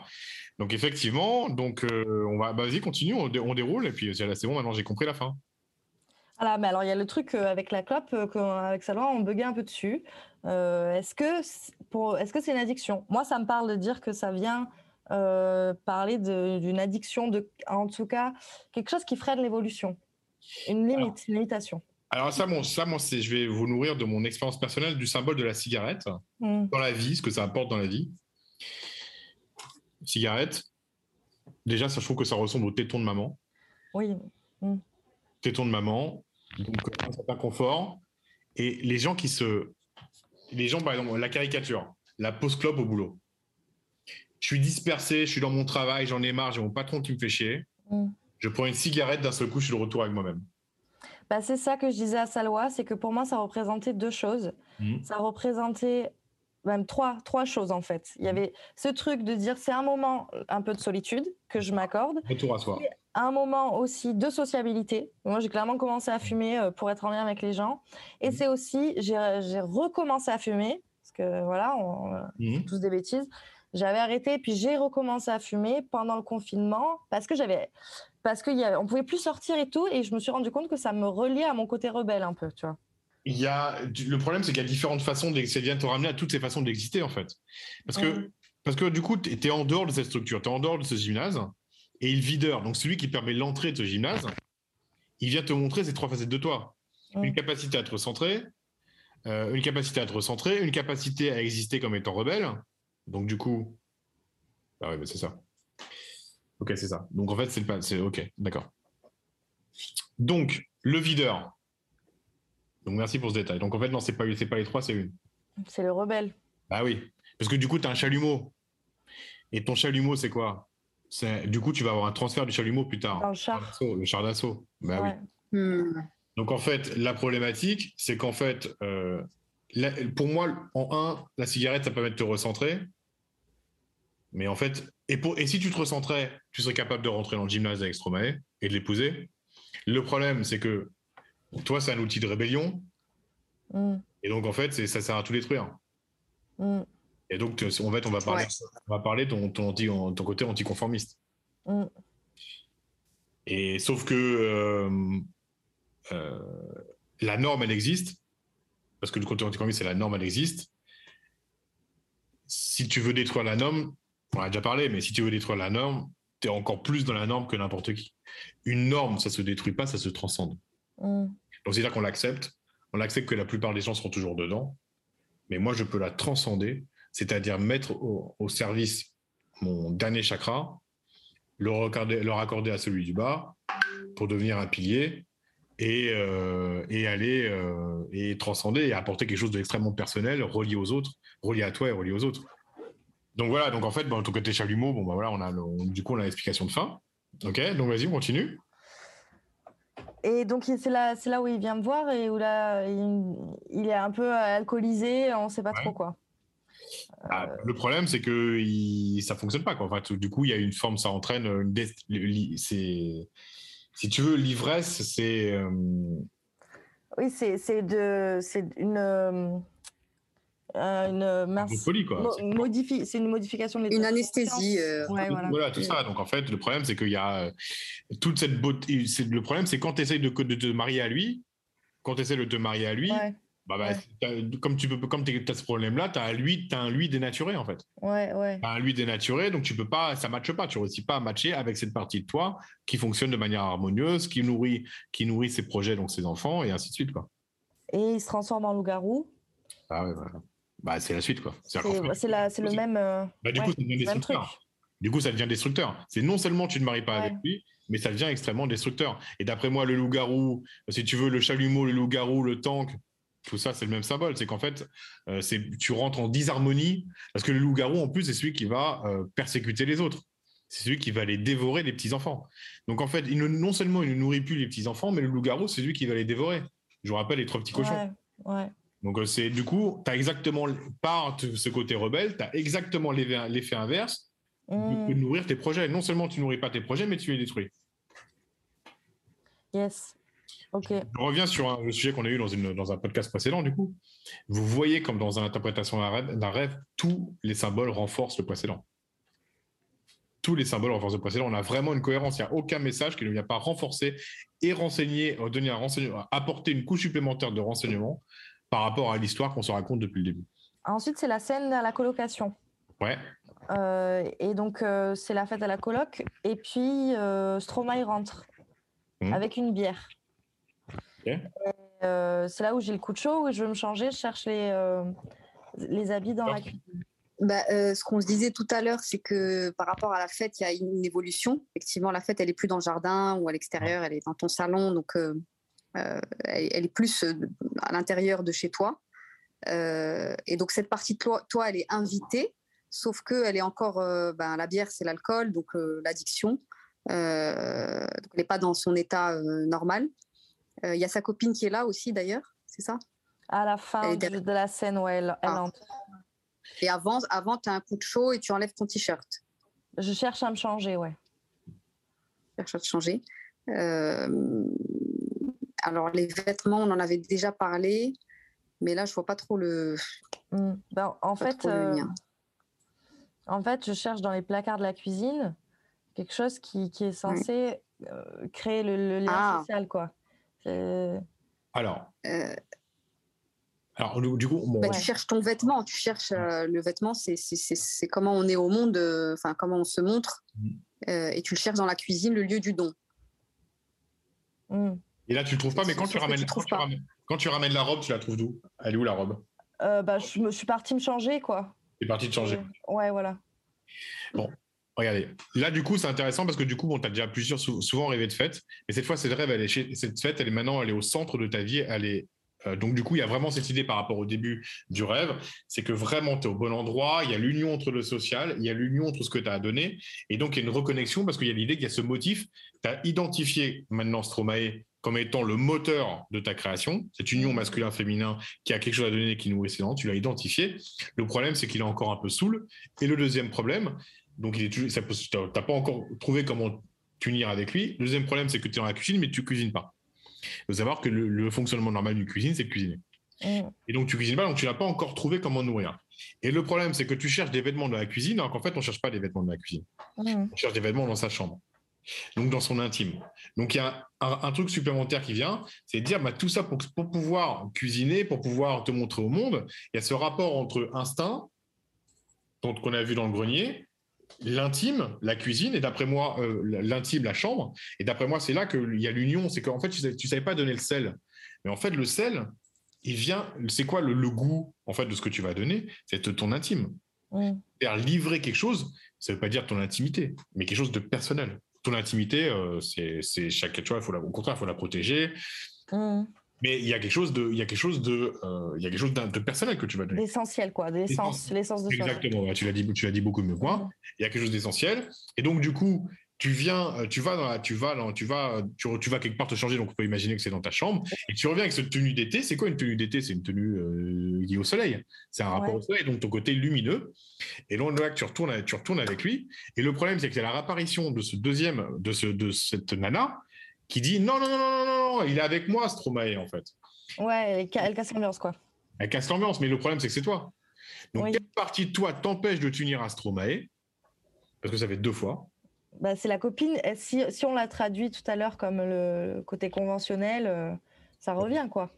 Donc, effectivement, donc, euh, on va, bah, vas-y, continue. On, déroule. Et puis, c'est bon. Maintenant, j'ai compris la fin. Voilà, mais alors il y a le truc euh, avec la clope, avec Salwa, on buguait un peu dessus. Euh, est-ce que pour, est-ce que c'est une addiction? Moi, ça me parle de dire que ça vient euh, parler d'une addiction, de, en tout cas quelque chose qui freine l'évolution, une limite, une limitation. Alors ça, bon, ça, moi, je vais vous nourrir de mon expérience personnelle du symbole de la cigarette mmh. dans la vie, ce que ça apporte dans la vie. Cigarette. Déjà, ça, je trouve que ça ressemble au téton de maman. Oui. Mmh. Téton de maman, donc un certain confort. Et les gens qui se les gens, par exemple, la caricature, la pause club au boulot. Je suis dispersé, je suis dans mon travail, j'en ai marre, j'ai mon patron qui me fait chier. Mm. Je prends une cigarette, d'un seul coup, je suis de retour avec moi-même. Bah, c'est ça que je disais à Salwa, c'est que pour moi, ça représentait deux choses. Mm. Ça représentait même trois, trois choses en fait. Il y mm. avait ce truc de dire c'est un moment un peu de solitude que je m'accorde. Retour à soi un moment aussi de sociabilité. Moi, j'ai clairement commencé à fumer euh, pour être en lien avec les gens. Et mmh. c'est aussi, j'ai recommencé à fumer, parce que voilà, on, mmh. tous des bêtises. J'avais arrêté, puis j'ai recommencé à fumer pendant le confinement, parce que j'avais, parce qu'on pouvait plus sortir et tout, et je me suis rendu compte que ça me reliait à mon côté rebelle un peu, tu vois. Il y a, le problème, c'est qu'il y a différentes façons, ça vient te ramener à toutes ces façons d'exister, en fait. Parce que, parce que du coup, tu es en dehors de cette structure, tu es en dehors de ce gymnase, et le videur, donc celui qui permet l'entrée de ce gymnase, il vient te montrer ces trois facettes de toi. Une capacité à te recentrer, euh, une capacité à te recentrer, une capacité à exister comme étant rebelle. Donc du coup, ah oui, c'est ça. Ok, c'est ça. Donc en fait, c'est pas, c'est ok, d'accord. Donc le videur. Donc merci pour ce détail. Donc en fait, non, c'est pas, c'est pas les trois, c'est une. C'est le rebelle. Ah oui, parce que du coup, tu as un chalumeau. Et ton chalumeau, c'est quoi? Du coup, tu vas avoir un transfert du chalumeau plus tard. Dans le char. Le char d'assaut. Bah oui. Hmm. Donc en fait, la problématique, c'est qu'en fait, euh, pour moi, en un, la cigarette, ça permet de te recentrer. Mais en fait, et, pour, et si tu te recentrais, tu serais capable de rentrer dans le gymnase avec Stromae et de l'épouser. Le problème, c'est que toi, c'est un outil de rébellion. Hmm. Et donc, en fait, ça sert à tout détruire. Mm. Et donc, en fait, on va parler, on va parler de ton, ton côté anticonformiste. Mm. Et sauf que euh, euh, la norme, elle existe, parce que le côté anticonformiste, c'est la norme, elle existe. Si tu veux détruire la norme, on a déjà parlé, mais si tu veux détruire la norme, tu es encore plus dans la norme que n'importe qui. Une norme, ça se détruit pas, ça se transcende. Mm. Donc, c'est-à-dire qu'on l'accepte, on accepte que la plupart des gens seront toujours dedans, mais moi, je peux la transcender c'est-à-dire mettre au, service mon dernier chakra, le, raccorder, à celui du bas pour devenir un pilier et, euh, aller euh, et transcender et apporter quelque chose d'extrêmement personnel, relié aux autres, relié à toi et relié aux autres. Donc voilà, donc en fait, bon, ton côté chalumeau, bon, bah voilà, on a du coup, on a l'explication de fin. Ok, donc vas-y, on continue. Et donc c'est là, c'est là où il vient me voir et où là, il, est un peu alcoolisé, on ne sait pas trop quoi. Ah, le problème, c'est que il, ça fonctionne pas. Quoi. Du coup, il y a une forme, ça entraîne une. Si tu veux, l'ivresse, c'est. Euh, oui, c'est, c'est de, c'est une. Euh, une mince, folie, quoi. c'est une modification de Une anesthésie. Euh. voilà. tout ça. Donc en fait, le problème, c'est qu'il y a toute cette beauté. Le problème, c'est quand tu essayes de, de, te marier à lui, quand tu essaies de te marier à lui, bah, bah comme tu peux, comme as ce problème-là, tu as un lui, as un lui dénaturé en fait. Ouais, ouais. As un lui dénaturé, donc tu peux pas, ça matche pas. Tu réussis pas à matcher avec cette partie de toi qui fonctionne de manière harmonieuse, qui nourrit, qui nourrit ses projets, donc ses enfants et ainsi de suite quoi. Et il se transforme en loup-garou. Ah ouais, voilà. Bah, c'est la suite, quoi. C'est le même. Euh, bah, du coup, ça devient destructeur. Du coup, ça devient destructeur. C'est non seulement tu ne maries pas avec lui, mais ça devient extrêmement destructeur. Et d'après moi, le loup-garou, si tu veux, le chalumeau, le loup-garou, le tank, tout ça, c'est le même symbole. C'est qu'en fait, euh, tu rentres en disharmonie, parce que le loup-garou, en plus, c'est celui qui va euh, persécuter les autres. C'est celui qui va les dévorer, les petits-enfants. Donc, en fait, il non seulement il ne nourrit plus les petits-enfants, mais le loup-garou, c'est lui qui va les dévorer. Je vous rappelle les trois petits cochons. Donc, euh, c'est du coup, tu as exactement, par ce côté rebelle, tu as exactement l'effet inverse de, mmh. nourrir tes projets. Non seulement tu nourris pas tes projets, mais tu les détruis. Yes. Je reviens sur le sujet qu'on a eu dans, une, dans un podcast précédent, du coup. Vous voyez comme dans l'interprétation d'un rêve, tous les symboles renforcent le précédent. Tous les symboles renforcent le précédent. On a vraiment une cohérence. Il n'y a aucun message qui ne vient pas renforcer et renseigner, euh, donner un renseignement, apporter une couche supplémentaire de renseignement par rapport à l'histoire qu'on se raconte depuis le début. Ensuite, c'est la scène à la colocation. Ouais. Euh, et donc, euh, c'est la fête à la coloc. Et puis, Stromae rentre mmh. avec une bière. Euh, c'est là où j'ai le coup de chaud, où je veux me changer, je cherche les, euh, les habits dans la cuisine. Bah, euh, ce qu'on se disait tout à l'heure, c'est que par rapport à la fête, il y a une évolution. Effectivement, la fête, elle est plus dans le jardin ou à l'extérieur, elle est dans ton salon, donc elle, est plus à l'intérieur de chez toi. et donc cette partie de toi, toi elle est invitée, sauf que elle est encore, ben, la bière, c'est l'alcool, donc l'addiction. elle n'est pas dans son état normal. Il euh, y a sa copine qui est là aussi, d'ailleurs, c'est ça? À la fin de, la scène, où elle, ah. entre. Et avant, avant tu as un coup de chaud et tu enlèves ton t-shirt. Je cherche à me changer, ouais. Je cherche à te changer. Euh, alors, les vêtements, on en avait déjà parlé, mais là, je vois pas trop le. Hmm. Ben, en fait, euh, en fait, je cherche dans les placards de la cuisine quelque chose qui, qui est censé créer le, lien ah. social, quoi. Alors. Euh, alors, du coup, bah, tu cherches ton vêtement, tu cherches euh, le vêtement, c'est comment on est au monde, euh, enfin comment on se montre, mm. et tu le cherches dans la cuisine, le lieu du don. Mm. Et là, tu le trouves pas, mais quand tu, ramènes, quand, tu ramènes, quand tu ramènes la robe, tu la trouves d'où? Elle est où la robe? Bah, je, me, suis partie me changer, quoi. Tu es partie de changer. ouais, voilà. Bon, Regardez, là du coup c'est intéressant parce que du coup bon, tu as déjà plusieurs souvent rêvé de fête, mais cette fois cette rêve, elle est chez, cette fête, elle est maintenant elle est au centre de ta vie, elle est euh, donc du coup il y a vraiment cette idée par rapport au début du rêve, c'est que vraiment tu es au bon endroit, il y a l'union entre le social, il y a l'union entre ce que tu as à donner, et donc il y a une reconnexion parce qu'il y a l'idée qu'il y a ce motif, tu as identifié maintenant Stromae comme étant le moteur de ta création, cette union masculin-féminin qui a quelque chose à donner qui nous excellent, tu l'as identifié. Le problème, c'est qu'il est encore un peu saoul. Et le deuxième problème, donc, tu n'as pas encore trouvé comment t'unir avec lui. Le deuxième problème, c'est que tu es dans la cuisine, mais tu cuisines pas. Il faut savoir que le, fonctionnement normal d'une cuisine, c'est de cuisiner. Mm. Et donc, tu cuisines pas, donc tu n'as pas encore trouvé comment nourrir. Et le problème, c'est que tu cherches des vêtements dans la cuisine, alors qu'en fait, on ne cherche pas des vêtements dans la cuisine. Mm. On cherche des vêtements dans sa chambre. Donc, dans son intime. Donc, il y a un, truc supplémentaire qui vient, c'est de dire bah, tout ça pour, pour pouvoir cuisiner, pour pouvoir te montrer au monde, il y a ce rapport entre instinct, qu'on a vu dans le grenier, l'intime, la cuisine, et d'après moi, euh, l'intime, la chambre. Et d'après moi, c'est là qu'il y a l'union. C'est qu'en fait, tu ne savais, pas donner le sel. Mais en fait, le sel, il vient. C'est quoi le, goût en fait de ce que tu vas donner? C'est ton intime. Faire livrer quelque chose, ça ne veut pas dire ton intimité, mais quelque chose de personnel. Ton intimité, euh, c'est chaque chose. Faut au contraire, il faut la protéger. Mais il y a quelque chose de, il y a quelque chose de, euh, il y a quelque chose de, personnel que tu vas donner. D'essentiel, quoi, l'essence, l'essence de Exactement. tu l'as dit, tu l'as dit beaucoup mieux que moi. Il y a quelque chose d'essentiel. Et donc du coup, tu viens, euh, tu vas dans la, tu vas dans, tu vas, tu, tu, vas quelque part te changer. Donc on peut imaginer que c'est dans ta chambre. Et tu reviens avec cette tenue d'été. C'est quoi une tenue d'été? C'est une tenue euh, liée au soleil. C'est un rapport au soleil, donc ton côté lumineux. Et donc là, tu retournes, tu retournes avec lui. Et le problème, c'est que c'est la réapparition de ce deuxième, de ce, de cette nana qui dit non, non, non, non, non, non, il est avec moi, Stromae, en fait. Ouais, elle, casse l'ambiance, quoi. Elle casse l'ambiance, mais le problème, c'est que c'est toi. Donc, quelle partie de toi t'empêche de t'unir à Stromae? Parce que ça fait deux fois. Bah, c'est la copine. Si, si on l'a traduit tout à l'heure comme le côté conventionnel, euh, ça revient, quoi.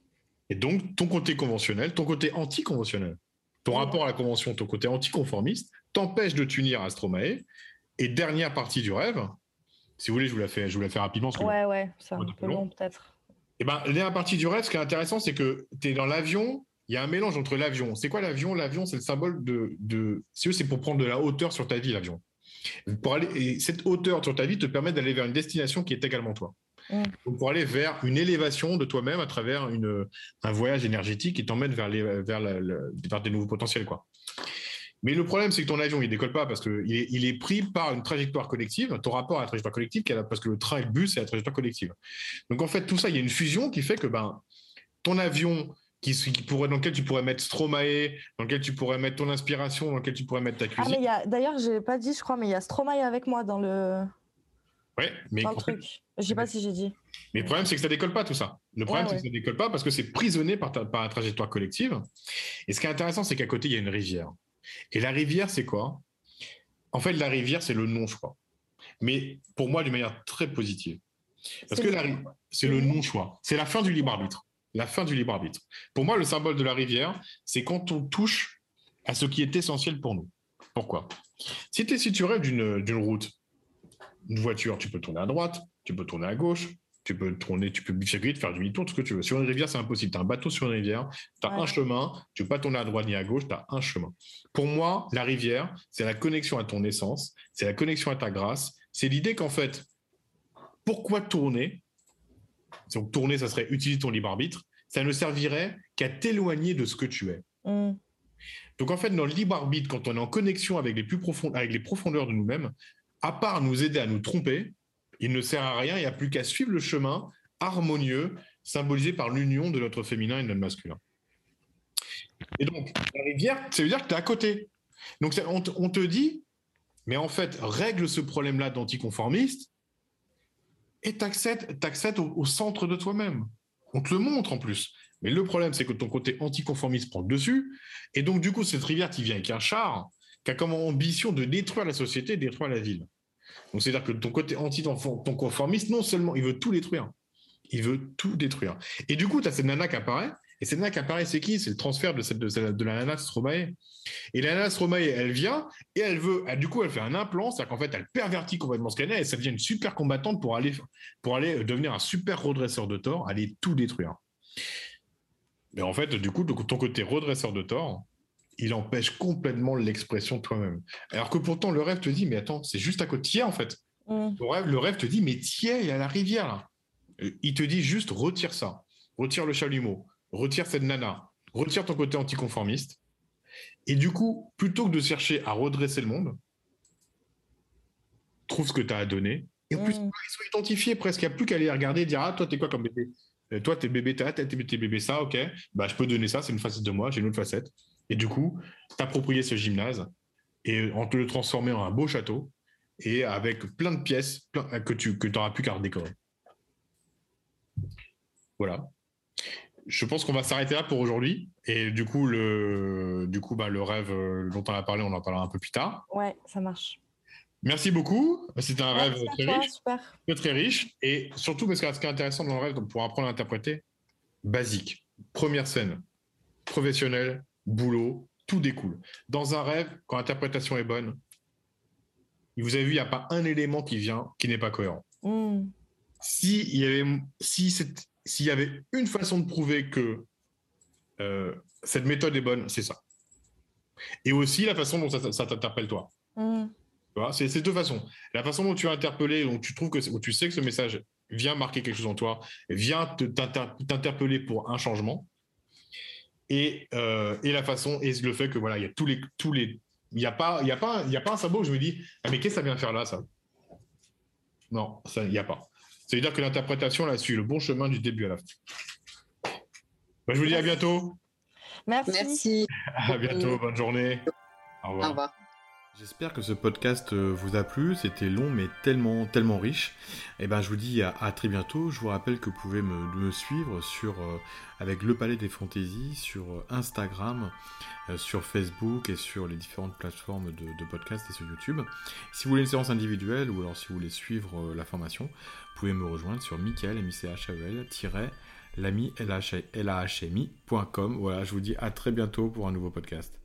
Et donc, ton côté conventionnel, ton côté anticonventionnel, ton rapport à la convention, ton côté anticonformiste, t'empêche de t'unir à Stromae. Et dernière partie du rêve, si vous voulez, je vous la fais, je vous la fais rapidement. ouais, ouais, c'est un peu long, peut-être. Et eh ben, la partie du rêve, ce qui est intéressant, c'est que tu es dans l'avion il y a un mélange entre l'avion. C'est quoi l'avion? L'avion, c'est le symbole de. de... C'est pour prendre de la hauteur sur ta vie, l'avion. Pour aller... Et cette hauteur sur ta vie te permet d'aller vers une destination qui est également toi. Mm. pour aller vers une élévation de toi-même à travers une, un voyage énergétique qui t'emmène vers, les, vers, vers des nouveaux potentiels. Quoi. Mais le problème, c'est que ton avion, il décolle pas parce qu'il est, il est pris par une trajectoire collective, ton rapport à la trajectoire collective, parce que le train et le bus, c'est la trajectoire collective. Donc en fait, tout ça, il y a une fusion qui fait que ben, ton avion, qui, pourrait, dans lequel tu pourrais mettre Stromae, dans lequel tu pourrais mettre ton inspiration, dans lequel tu pourrais mettre ta ah, cuisine. Ah, d'ailleurs, je n'ai pas dit, je crois, mais il y a Stromae avec moi dans le. Ouais, mais. Dans le truc. Je sais pas si j'ai dit. Mais le problème, c'est que ça décolle pas tout ça. Le problème, c'est que ça décolle pas parce que c'est prisonné par, par la trajectoire collective. Et ce qui est intéressant, c'est qu'à côté, il y a une rivière. Et la rivière, c'est quoi? En fait, la rivière, c'est le non-choix. Mais pour moi, d'une manière très positive. Parce que c'est le non-choix. C'est la fin du libre arbitre. La fin du libre arbitre. Pour moi, le symbole de la rivière, c'est quand on touche à ce qui est essentiel pour nous. Pourquoi? Si, si tu rêves d'une route, une voiture, tu peux tourner à droite, tu peux tourner à gauche, tu peux tourner, tu peux bifurquer, faire du demi-tour, tout ce que tu veux. Sur une rivière, c'est impossible. Tu as un bateau sur une rivière, tu as un chemin, tu ne peux pas tourner à droite ni à gauche, tu as un chemin. Pour moi, la rivière, c'est la connexion à ton essence, c'est la connexion à ta grâce, c'est l'idée qu'en fait, pourquoi tourner Donc tourner, ça serait utiliser ton libre arbitre, ça ne servirait qu'à t'éloigner de ce que tu es. Mm. Donc en fait, dans le libre arbitre, quand on est en connexion avec les plus profondes, avec les profondeurs de nous-mêmes, à part nous aider à nous tromper, il ne sert à rien, il n'y a plus qu'à suivre le chemin harmonieux symbolisé par l'union de notre féminin et de notre masculin. Et donc, la rivière, ça veut dire que tu es à côté. Donc, on, te dit, mais en fait, règle ce problème-là d'anticonformiste et t'accèdes au, au centre de toi-même. On te le montre en plus. Mais le problème, c'est que ton côté anticonformiste prend dessus. Et donc, du coup, cette rivière qui vient avec un char, qui a comme ambition de détruire la société, détruire la ville. Donc, c'est-à-dire que ton côté anti-ton conformiste, non seulement il veut tout détruire, il veut tout détruire. Et du coup, tu as cette nana qui apparaît, et cette nana qui apparaît, c'est qui? C'est le transfert de, cette, de, la nana Stromae. Et la nana Stromae, elle vient, et elle veut, du coup, elle fait un implant, c'est-à-dire qu'en fait, elle pervertit complètement ce qu'elle est, et ça devient une super combattante pour aller, pour aller devenir un super redresseur de tort, aller tout détruire. Mais en fait, du coup, ton côté redresseur de tort, il empêche complètement l'expression de toi-même. Alors que pourtant, le rêve te dit, mais attends, c'est juste à côté, en fait. Mm. Le, rêve, le rêve te dit, mais tiens, il y a la rivière, là. Euh, il te dit juste, retire ça. Retire le chalumeau. Retire cette nana. Retire ton côté anticonformiste. Et du coup, plutôt que de chercher à redresser le monde, trouve ce que tu as à donner. Et en plus, mm. ils sont identifiés presque. Il n'y a plus qu'à aller regarder et dire Ah, toi, t'es quoi comme bébé? Euh, Toi, t'es bébé, t'es t'es bébé ça, ok. Bah, je peux donner ça, c'est une facette de moi, j'ai une autre facette. Et du coup, t'approprier ce gymnase et en te le transformer en un beau château et avec plein de pièces que tu que auras plus qu'à redécorer. Voilà. Je pense qu'on va s'arrêter là pour aujourd'hui. Et du coup, le, du coup bah, le rêve dont on a parlé, on en parlera un peu plus tard. Ouais, ça marche. Merci beaucoup. C'était un rêve très riche. Très riche. Et surtout, parce que ce qui est intéressant dans le rêve, pour apprendre à interpréter, basique. Première scène, professionnelle, boulot, tout découle. Dans un rêve, quand l'interprétation est bonne, vous avez vu, il n'y a pas un élément qui vient qui n'est pas cohérent. Mm. Si il y avait, si s'il y avait une façon de prouver que euh, cette méthode est bonne, c'est ça. Et aussi la façon dont ça, t'interpelle toi. Mm. C'est ces deux façons. La façon dont tu as interpellé, dont tu trouves que, où tu sais que ce message vient marquer quelque chose en toi, vient t'interpeller pour un changement, euh, et, la façon et le fait que voilà il y a tous les tous les il n'y a pas il y a pas il y a pas un sabot où je me dis ah, mais qu'est-ce que ça vient faire là ça? Non ça il n'y a pas ça veut dire que l'interprétation là suit le bon chemin du début à la fin. Bah, je vous dis à bientôt. Merci. Merci. À bientôt. Bonne journée. Au revoir, au revoir. J'espère que ce podcast euh, vous a plu. C'était long mais tellement tellement riche. Et eh ben je vous dis à, très bientôt. Je vous rappelle que vous pouvez me, suivre sur euh, avec le Palais des Fantaisies sur euh, Instagram, sur Facebook et sur les différentes plateformes de, de podcast et sur YouTube. Si vous voulez une séance individuelle ou alors si vous voulez suivre la formation, vous pouvez me rejoindre sur Michael m e l'ami Voilà, je vous dis à très bientôt pour un nouveau podcast.